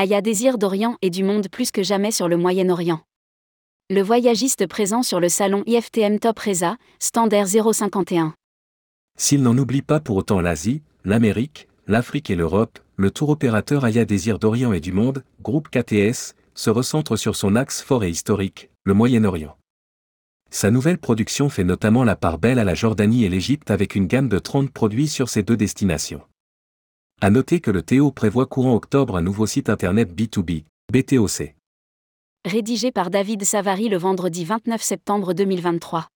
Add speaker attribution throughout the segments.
Speaker 1: Aya désire d'Orient et du monde plus que jamais sur le Moyen-Orient. Le voyagiste présent sur le salon IFTM Top Reza, standard 051.
Speaker 2: S'il n'en oublie pas pour autant l'Asie, l'Amérique, l'Afrique et l'Europe, le tour opérateur Aya Désir d'Orient et du Monde, groupe KTS, se recentre sur son axe fort et historique, le Moyen-Orient. Sa nouvelle production fait notamment la part belle à la Jordanie et l'Égypte avec une gamme de 30 produits sur ces deux destinations. À noter que le Théo prévoit courant octobre un nouveau site internet B2B, BTOC.
Speaker 1: Rédigé par David Savary le vendredi 29 septembre 2023.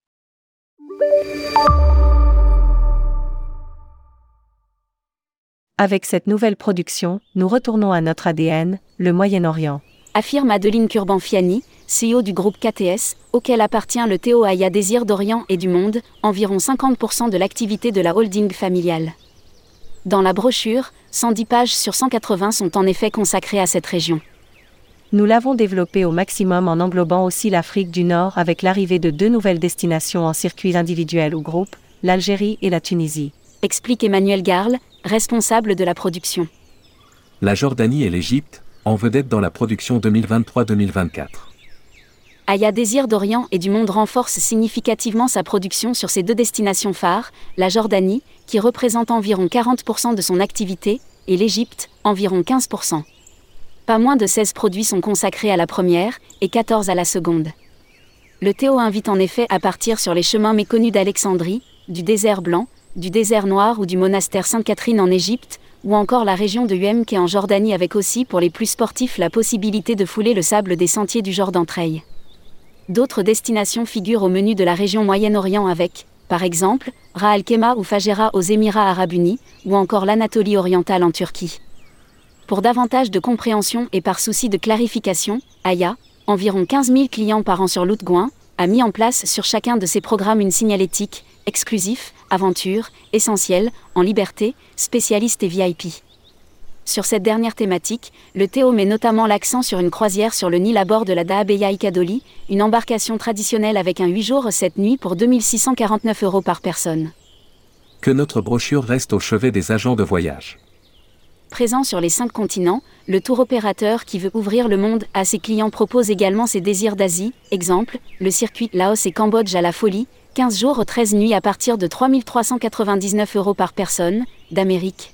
Speaker 3: Avec cette nouvelle production, nous retournons à notre ADN, le Moyen-Orient.
Speaker 1: Affirme Adeline Kurban-Fiani, CEO du groupe KTS, auquel appartient le Théo Aya Désir d'Orient et du Monde, environ 50% de l'activité de la holding familiale. Dans la brochure, 110 pages sur 180 sont en effet consacrées à cette région.
Speaker 3: Nous l'avons développé au maximum en englobant aussi l'Afrique du Nord avec l'arrivée de deux nouvelles destinations en circuits individuels ou groupes, l'Algérie et la Tunisie.
Speaker 1: Explique Emmanuel Garl, responsable de la production.
Speaker 2: La Jordanie et l'Égypte, en vedette dans la production 2023-2024.
Speaker 1: Aya Désir d'Orient et du Monde renforce significativement sa production sur ces deux destinations phares, la Jordanie, qui représente environ 40% de son activité, et l'Égypte, environ 15%. Pas moins de 16 produits sont consacrés à la première, et 14 à la seconde. Le Théo invite en effet à partir sur les chemins méconnus d'Alexandrie, du désert blanc, du désert noir ou du monastère Sainte-Catherine en Égypte, ou encore la région de Uem en Jordanie avec aussi pour les plus sportifs la possibilité de fouler le sable des sentiers du Jordan Trail. D'autres destinations figurent au menu de la région Moyen-Orient avec, par exemple, Ra al-Kema ou Fajera aux Émirats arabes unis, ou encore l'Anatolie orientale en Turquie. Pour davantage de compréhension et par souci de clarification, Aya, environ 15 000 clients par an sur l'Outgoin, a mis en place sur chacun de ses programmes une signalétique, exclusif, aventure, essentiel, en liberté, spécialiste et VIP. Sur cette dernière thématique, le Théo met notamment l'accent sur une croisière sur le Nil à bord de la Daabeya Ikadoli, une embarcation traditionnelle avec un 8 jours 7 nuits pour 2649 euros par personne.
Speaker 2: Que notre brochure reste au chevet des agents de voyage.
Speaker 1: Présent sur les cinq continents, le tour opérateur qui veut ouvrir le monde à ses clients propose également ses désirs d'Asie, exemple, le circuit Laos et Cambodge à la folie, 15 jours 13 nuits à partir de 3399 euros par personne, d'Amérique,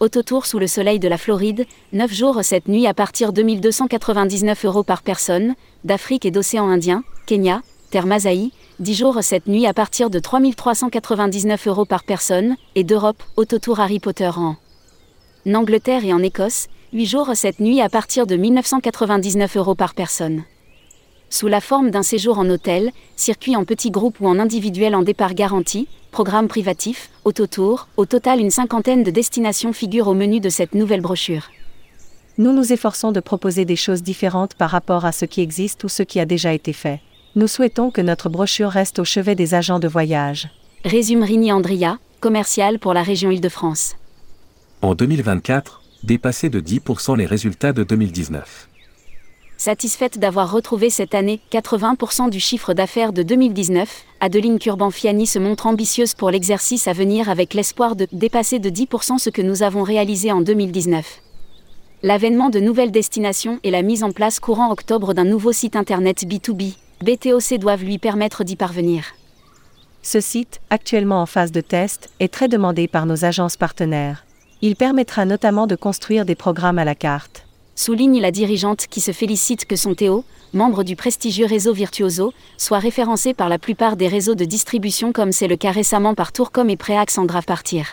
Speaker 1: Autotour sous le soleil de la Floride, 9 jours 7 nuits à partir de 2299 euros par personne, d'Afrique et d'océan Indien, Kenya, Terre Masaï, 10 jours 7 nuits à partir de 3399 euros par personne, et d'Europe, Autotour Harry Potter en Angleterre et en Écosse, 8 jours 7 nuits à partir de 1999 euros par personne sous la forme d'un séjour en hôtel, circuit en petits groupes ou en individuel en départ garanti, programme privatif, autotour, au total une cinquantaine de destinations figurent au menu de cette nouvelle brochure.
Speaker 3: Nous nous efforçons de proposer des choses différentes par rapport à ce qui existe ou ce qui a déjà été fait. Nous souhaitons que notre brochure reste au chevet des agents de voyage.
Speaker 1: Résume Rini Andria, commercial pour la région Île-de-France.
Speaker 2: En 2024, dépasser de 10% les résultats de 2019.
Speaker 1: Satisfaite d'avoir retrouvé cette année 80% du chiffre d'affaires de 2019, Adeline Curban-Fiani se montre ambitieuse pour l'exercice à venir avec l'espoir de dépasser de 10% ce que nous avons réalisé en 2019. L'avènement de nouvelles destinations et la mise en place courant octobre d'un nouveau site internet B2B, BTOC doivent lui permettre d'y parvenir.
Speaker 3: Ce site, actuellement en phase de test, est très demandé par nos agences partenaires. Il permettra notamment de construire des programmes à la carte
Speaker 1: souligne la dirigeante qui se félicite que son Théo, membre du prestigieux réseau Virtuoso, soit référencé par la plupart des réseaux de distribution comme c'est le cas récemment par Tourcom et Préax en grave partir.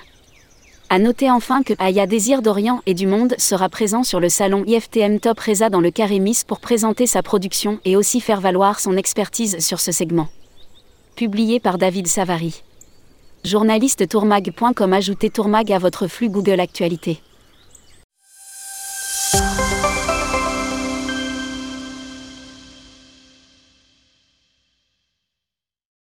Speaker 1: À noter enfin que Aya Désir d'Orient et du Monde sera présent sur le salon IFTM Top Reza dans le Carémis pour présenter sa production et aussi faire valoir son expertise sur ce segment. Publié par David Savary. Journaliste tourmag.com Ajoutez Tourmag à votre flux Google Actualité.